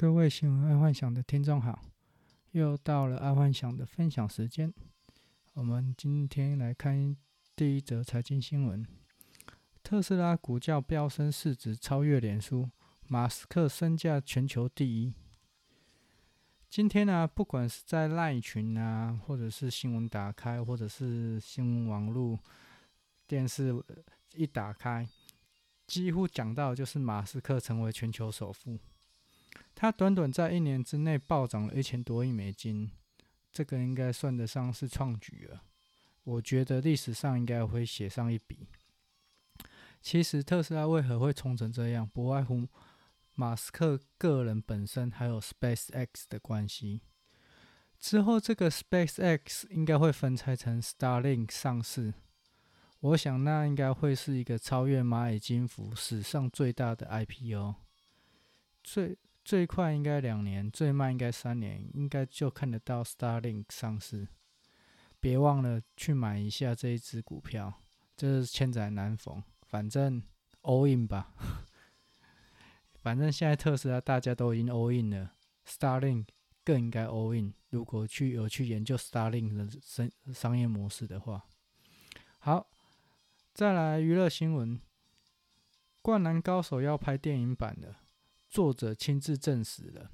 各位新闻爱幻想的听众好，又到了爱幻想的分享时间。我们今天来看第一则财经新闻：特斯拉股价飙升，市值超越脸书，马斯克身价全球第一。今天呢、不管是在赖群啊，或者是新闻打开，或者是新闻网络、电视一打开，几乎讲到就是马斯克成为全球首富。他短短在一年之内暴涨了一千多亿美金，这个应该算得上是创举了。我觉得历史上应该会写上一笔。其实特斯拉为何会冲成这样，不外乎马斯克个人本身还有 SpaceX 的关系。之后这个 SpaceX 应该会分拆成 Starlink 上市，我想那应该会是一个超越蚂蚁金服史上最大的 IPO。最最快应该两年，最慢应该三年，应该就看得到 Starlink 上市。别忘了去买一下这一支股票，这是千载难逢。反正 all in 吧，反正现在特斯拉大家都已经 all in 了，Starlink 更应该 all in。如果去有去研究 Starlink 的商商业模式的话，好，再来娱乐新闻，《灌篮高手》要拍电影版了。作者亲自证实了，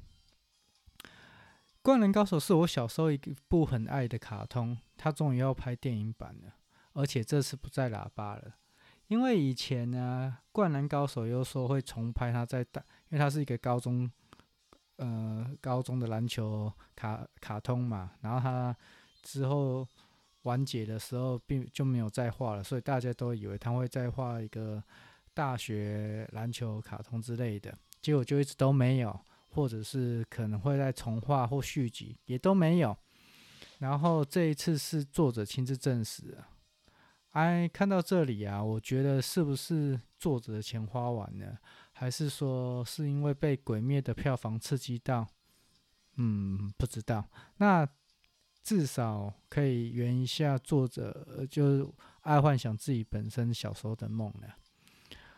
《灌篮高手》是我小时候一部很爱的卡通，它终于要拍电影版了，而且这次不再喇叭了。因为以前呢，《灌篮高手》又说会重拍，他在大，因为它是一个高中，呃，高中的篮球卡卡通嘛。然后他之后完结的时候，并就没有再画了，所以大家都以为他会再画一个大学篮球卡通之类的。结果就一直都没有，或者是可能会再重画或续集，也都没有。然后这一次是作者亲自证实了。哎，看到这里啊，我觉得是不是作者的钱花完了，还是说是因为被《鬼灭》的票房刺激到？嗯，不知道。那至少可以圆一下作者就爱幻想自己本身小时候的梦了。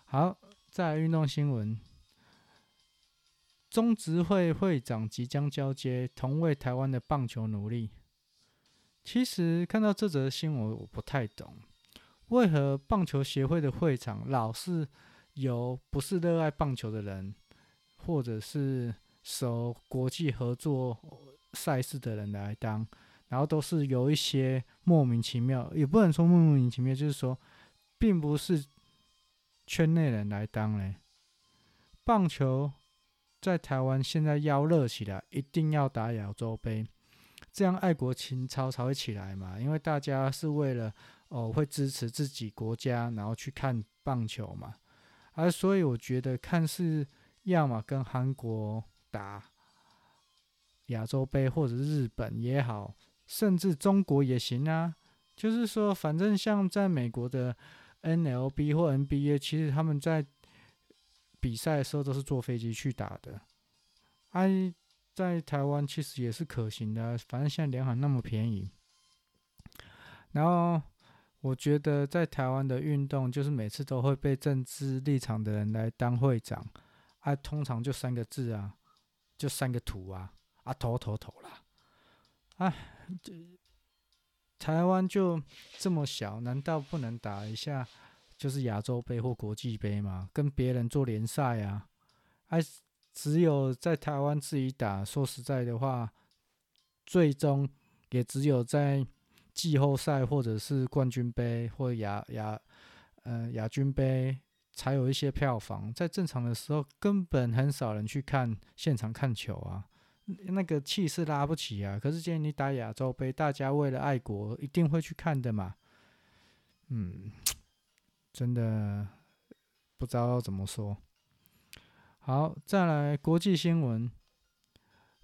好，再来运动新闻。中职会会长即将交接，同为台湾的棒球努力。其实看到这则新闻，我不太懂，为何棒球协会的会长老是由不是热爱棒球的人，或者是熟国际合作赛事的人来当，然后都是由一些莫名其妙，也不能说莫名其妙，就是说，并不是圈内人来当嘞，棒球。在台湾现在要热起来，一定要打亚洲杯，这样爱国情操才会起来嘛。因为大家是为了哦会支持自己国家，然后去看棒球嘛。而所以我觉得看是要么跟韩国打亚洲杯，或者日本也好，甚至中国也行啊。就是说，反正像在美国的 N L B 或 NBA，其实他们在。比赛的时候都是坐飞机去打的，哎，在台湾其实也是可行的，反正现在联航那么便宜。然后我觉得在台湾的运动，就是每次都会被政治立场的人来当会长，啊，通常就三个字啊，就三个图啊，啊，头头头啦，哎，这台湾就这么小，难道不能打一下？就是亚洲杯或国际杯嘛，跟别人做联赛啊，还只有在台湾自己打。说实在的话，最终也只有在季后赛或者是冠军杯或亚亚呃亚军杯才有一些票房。在正常的时候，根本很少人去看现场看球啊，那个气势拉不起啊。可是今天你打亚洲杯，大家为了爱国，一定会去看的嘛。嗯。真的不知道怎么说。好，再来国际新闻：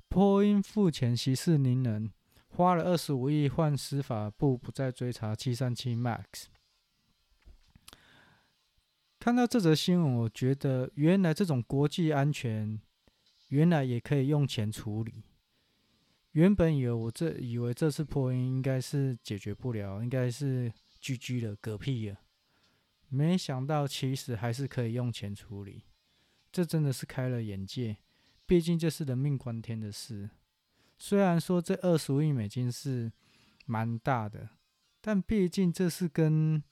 波音付钱息事宁人，花了二十五亿换司法部不再追查七三七 MAX。看到这则新闻，我觉得原来这种国际安全，原来也可以用钱处理。原本以为我这以为这次波音应该是解决不了，应该是 GG 了，嗝屁了。没想到，其实还是可以用钱处理，这真的是开了眼界。毕竟这是人命关天的事。虽然说这二十五亿美金是蛮大的，但毕竟这是跟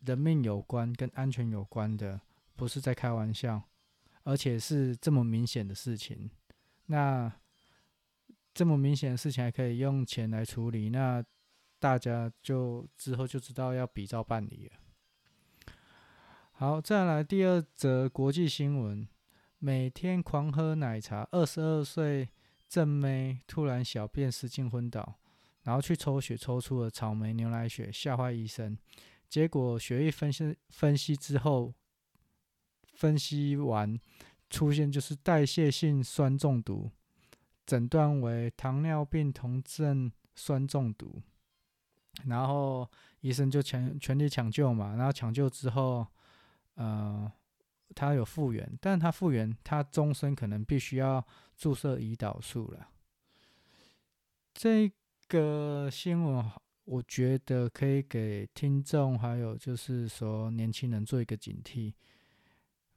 人命有关、跟安全有关的，不是在开玩笑，而且是这么明显的事情。那这么明显的事情还可以用钱来处理，那大家就之后就知道要比照办理了。好，再来第二则国际新闻：每天狂喝奶茶，二十二岁正妹突然小便失禁昏倒，然后去抽血抽出了草莓牛奶血，吓坏医生。结果血液分析分析之后，分析完出现就是代谢性酸中毒，诊断为糖尿病酮症酸中毒。然后医生就全全力抢救嘛，然后抢救之后。呃，他有复原，但他复原，他终身可能必须要注射胰岛素了。这个新闻，我觉得可以给听众还有就是说年轻人做一个警惕。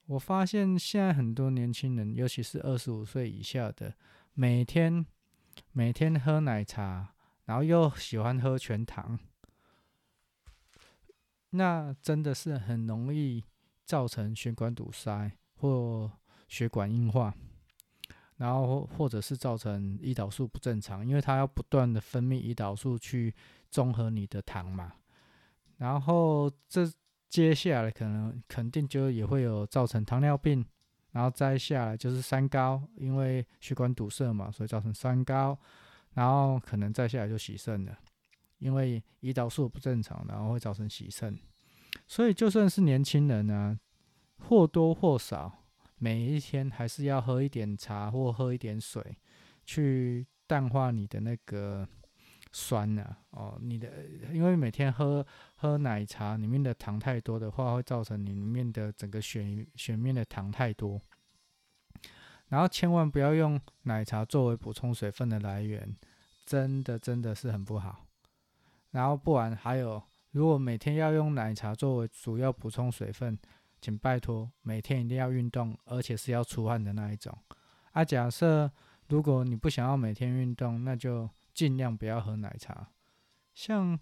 我发现现在很多年轻人，尤其是二十五岁以下的，每天每天喝奶茶，然后又喜欢喝全糖，那真的是很容易。造成血管堵塞或血管硬化，然后或者是造成胰岛素不正常，因为它要不断的分泌胰岛素去中和你的糖嘛。然后这接下来可能肯定就也会有造成糖尿病，然后再下来就是三高，因为血管堵塞嘛，所以造成三高，然后可能再下来就洗肾了，因为胰岛素不正常，然后会造成洗肾。所以，就算是年轻人呢、或多或少，每一天还是要喝一点茶或喝一点水，去淡化你的那个酸呢、哦，你的，因为每天喝喝奶茶里面的糖太多的话，会造成你里面的整个血血面的糖太多。然后千万不要用奶茶作为补充水分的来源，真的真的是很不好。然后不然还有。如果每天要用奶茶作为主要补充水分，请拜托每天一定要运动，而且是要出汗的那一种。啊，假设如果你不想要每天运动，那就尽量不要喝奶茶。像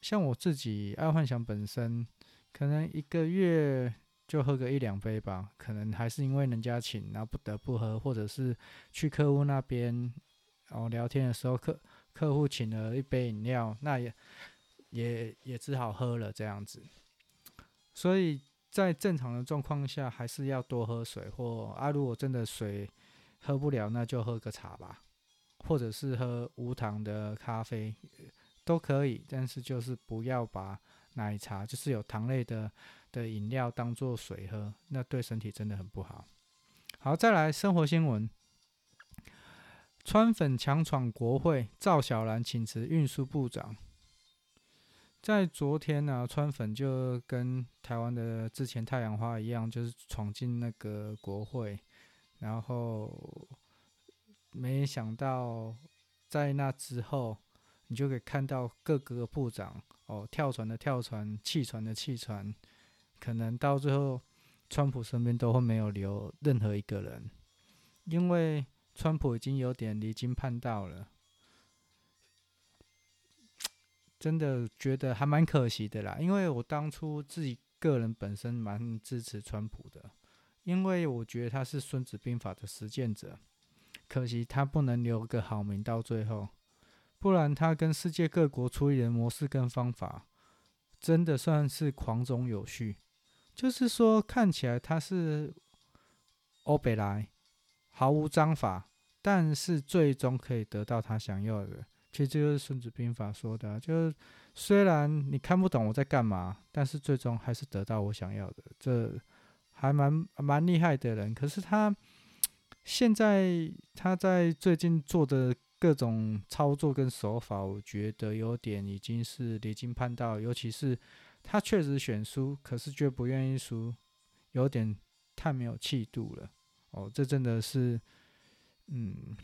像我自己爱幻想本身，可能一个月就喝个一两杯吧，可能还是因为人家请，然后不得不喝，或者是去客户那边，哦聊天的时候客客户请了一杯饮料，那也。也也只好喝了这样子，所以在正常的状况下，还是要多喝水或啊，如果真的水喝不了，那就喝个茶吧，或者是喝无糖的咖啡都可以，但是就是不要把奶茶，就是有糖类的的饮料当做水喝，那对身体真的很不好。好，再来生活新闻，川粉强闯国会，赵小兰请辞运输部长。在昨天呢、啊，川粉就跟台湾的之前太阳花一样，就是闯进那个国会，然后没想到在那之后，你就可以看到各个部长哦，跳船的跳船，弃船的弃船，可能到最后，川普身边都会没有留任何一个人，因为川普已经有点离经叛道了。真的觉得还蛮可惜的啦，因为我当初自己个人本身蛮支持川普的，因为我觉得他是《孙子兵法》的实践者，可惜他不能留个好名到最后，不然他跟世界各国处理的模式跟方法，真的算是狂中有序，就是说看起来他是欧北来，毫无章法，但是最终可以得到他想要的。其实这就是《孙子兵法》说的，就是虽然你看不懂我在干嘛，但是最终还是得到我想要的。这还蛮蛮厉害的人。可是他现在他在最近做的各种操作跟手法，我觉得有点已经是离经叛道。尤其是他确实选输，可是却不愿意输，有点太没有气度了。哦，这真的是，嗯。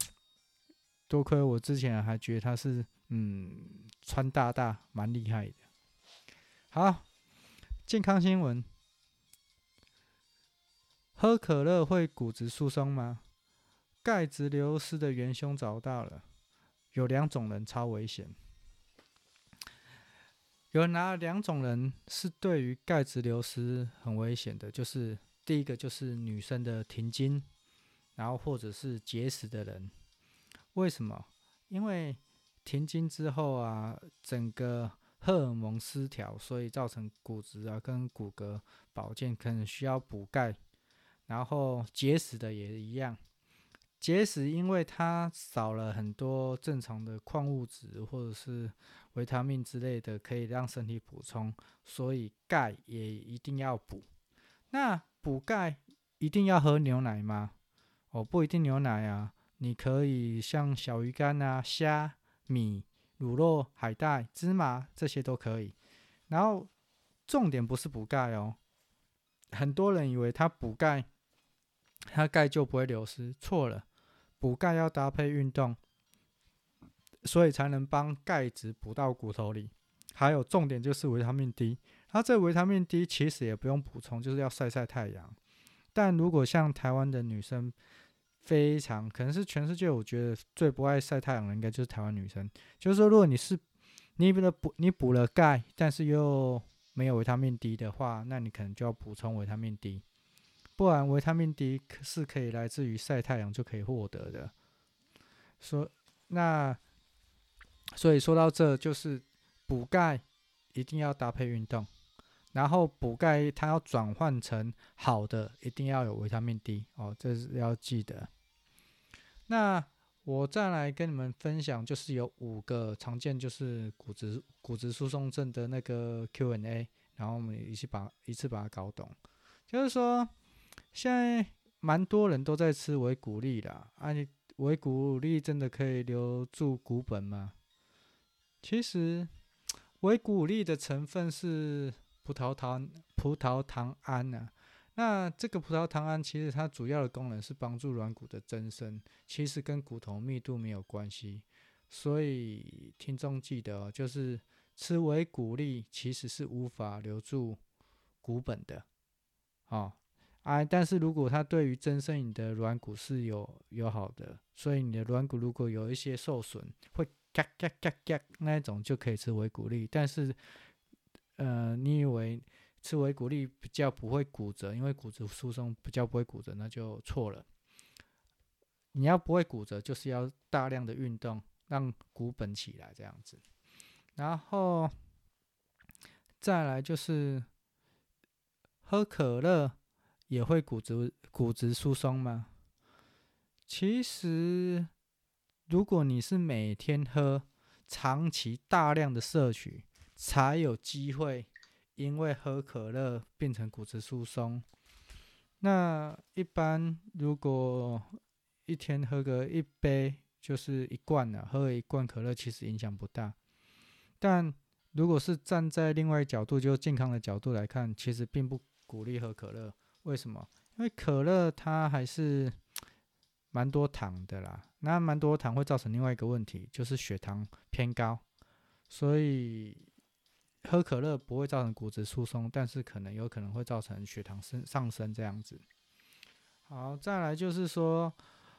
多亏我之前还觉得他是，嗯，川大大蛮厉害的。好，健康新闻：喝可乐会骨质疏松吗？钙质流失的元凶找到了，有两种人超危险。有哪两种人是对于钙质流失很危险的？就是第一个就是女生的停经，然后或者是节食的人。为什么？因为停经之后啊，整个荷尔蒙失调，所以造成骨质啊跟骨骼保健可能需要补钙。然后节食的也一样，节食因为它少了很多正常的矿物质或者是维他命之类的，可以让身体补充，所以钙也一定要补。那补钙一定要喝牛奶吗？哦，不一定牛奶啊，你可以像小鱼干啊、虾、米、乳酪、海带、芝麻这些都可以。然后重点不是补钙哦，很多人以为他补钙。它钙就不会流失，错了。补钙要搭配运动，所以才能帮钙质补到骨头里。还有重点就是维他命 D，它这维他命 D 其实也不用补充，就是要晒晒太阳。但如果像台湾的女生，非常可能是全世界我觉得最不爱晒太阳的，应该就是台湾女生。就是说，如果你是你补了补你补了钙，但是又没有维他命 D 的话，那你可能就要补充维他命 D。不然，维他命 D 是可以来自于晒太阳就可以获得的。说那，所以说到这就是补钙一定要搭配运动，然后补钙它要转换成好的，一定要有维他命 D 哦，这是要记得。那我再来跟你们分享，就是有五个常见就是骨质骨质疏松症的那个 Q&A，然后我们一起把一次把它搞懂，就是说。现在蛮多人都在吃维骨力啦，啊，维骨力真的可以留住骨本吗？其实维骨力的成分是葡萄糖葡萄糖胺啊，那这个葡萄糖胺其实它主要的功能是帮助软骨的增生，其实跟骨头密度没有关系，所以听众记得哦，就是吃维骨力其实是无法留住骨本的，哦。啊，但是如果它对于增生你的软骨是有有好的，所以你的软骨如果有一些受损，会嘎嘎嘎嘎那一种就可以吃维骨力。但是，呃，你以为吃维骨力比较不会骨折，因为骨质疏松比较不会骨折，那就错了。你要不会骨折，就是要大量的运动，让骨本起来这样子。然后再来就是喝可乐。也会骨质骨质疏松吗？其实，如果你是每天喝，长期大量的摄取，才有机会因为喝可乐变成骨质疏松。那一般如果一天喝个一杯，就是一罐了，喝一罐可乐其实影响不大。但如果是站在另外角度，就健康的角度来看，其实并不鼓励喝可乐。为什么？因为可乐它还是蛮多糖的啦，那蛮多糖会造成另外一个问题，就是血糖偏高。所以喝可乐不会造成骨质疏松，但是可能有可能会造成血糖升上升这样子。好，再来就是说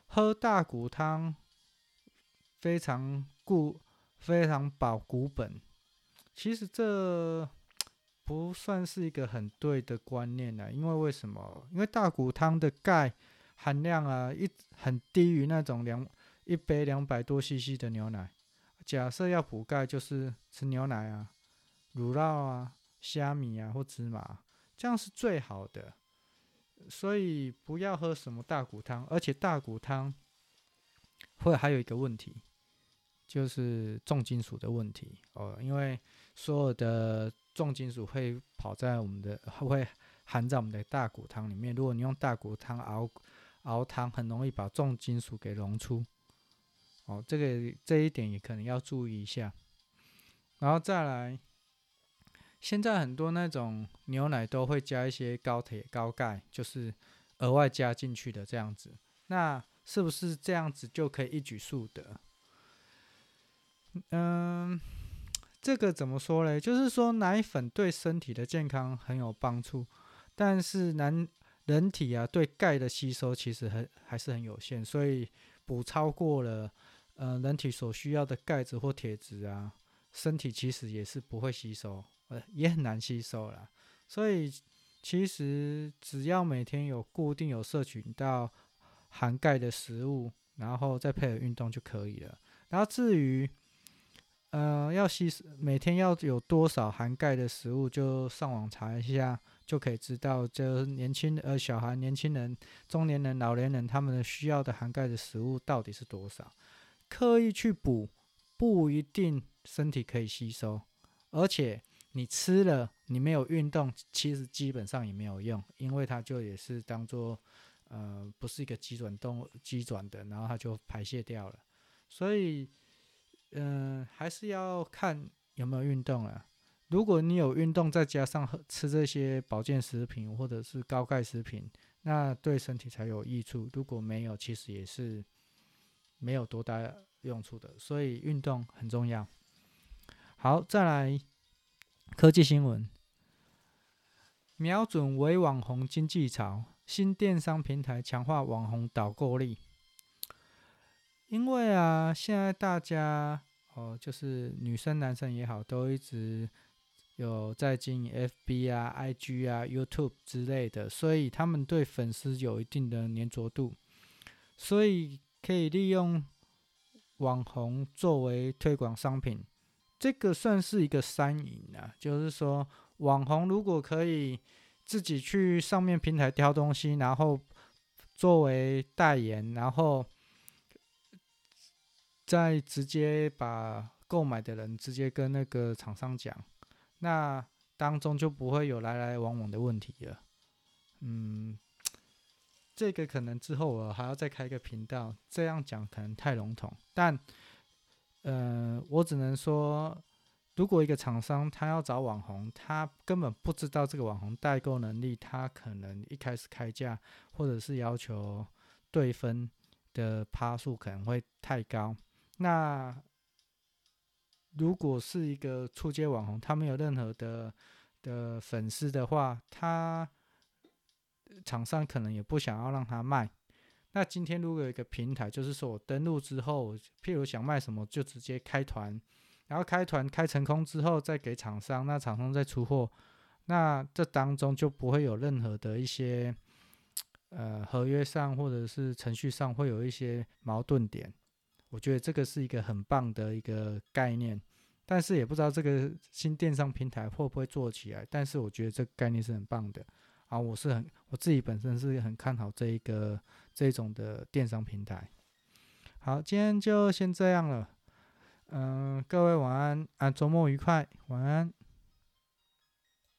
喝大骨汤非常固，非常保骨本。其实这。不算是一个很对的观念呢，因为为什么？因为大骨汤的钙含量啊，一很低于那种两一杯两百多 CC 的牛奶。假设要补钙，就是吃牛奶啊、乳酪啊、虾米啊或芝麻，这样是最好的。所以不要喝什么大骨汤，而且大骨汤会还有一个问题，就是重金属的问题哦，因为所有的。重金属会跑在我们的，会含在我们的大骨汤里面。如果你用大骨汤熬熬汤，很容易把重金属给溶出。哦，这个这一点也可能要注意一下。然后再来，现在很多那种牛奶都会加一些高铁、高钙，就是额外加进去的这样子。那是不是这样子就可以一举数得？嗯。这个怎么说嘞？就是说奶粉对身体的健康很有帮助，但是男人体啊对钙的吸收其实很还是很有限，所以补超过了呃人体所需要的钙质或铁质啊，身体其实也是不会吸收，呃也很难吸收啦。所以其实只要每天有固定有摄取到含钙的食物，然后再配合运动就可以了。然后至于呃要吸每天要有多少含钙的食物，就上网查一下就可以知道。就年轻呃小孩、年轻人、中年人、老年人他们的需要的含钙的食物到底是多少？刻意去补不一定身体可以吸收，而且你吃了你没有运动，其实基本上也没有用，因为它就也是当做呃不是一个基转动基转的，然后它就排泄掉了。所以，嗯、还是要看有没有运动啊。如果你有运动，再加上吃这些保健食品或者是高钙食品，那对身体才有益处。如果没有，其实也是没有多大用处的。所以运动很重要。好，再来科技新闻，瞄准伪网红经济潮，新电商平台强化网红导购力。因为啊，现在大家哦，就是女生、男生也好，都一直有在经营 FB 啊、IG 啊、YouTube 之类的，所以他们对粉丝有一定的粘着度，所以可以利用网红作为推广商品，这个算是一个三赢啊。就是说，网红如果可以自己去上面平台挑东西，然后作为代言，然后。再直接把购买的人直接跟那个厂商讲，那当中就不会有来来往往的问题了。嗯，这个可能之后我还要再开一个频道，这样讲可能太笼统。但，呃，我只能说，如果一个厂商他要找网红，他根本不知道这个网红代购能力，他可能一开始开价或者是要求对分的趴数可能会太高。那如果是一个初阶网红，他没有任何的的粉丝的话，他厂商可能也不想要让他卖。那今天如果有一个平台，就是说我登录之后，譬如想卖什么，就直接开团，然后开团开成功之后再给厂商，那厂商再出货，那这当中就不会有任何的一些呃合约上或者是程序上会有一些矛盾点。我觉得这个是一个很棒的一个概念，但是也不知道这个新电商平台会不会做起来。但是我觉得这个概念是很棒的啊，我是很我自己本身是很看好这一个这种的电商平台。好，今天就先这样了，嗯、各位晚安啊，周末愉快，晚安。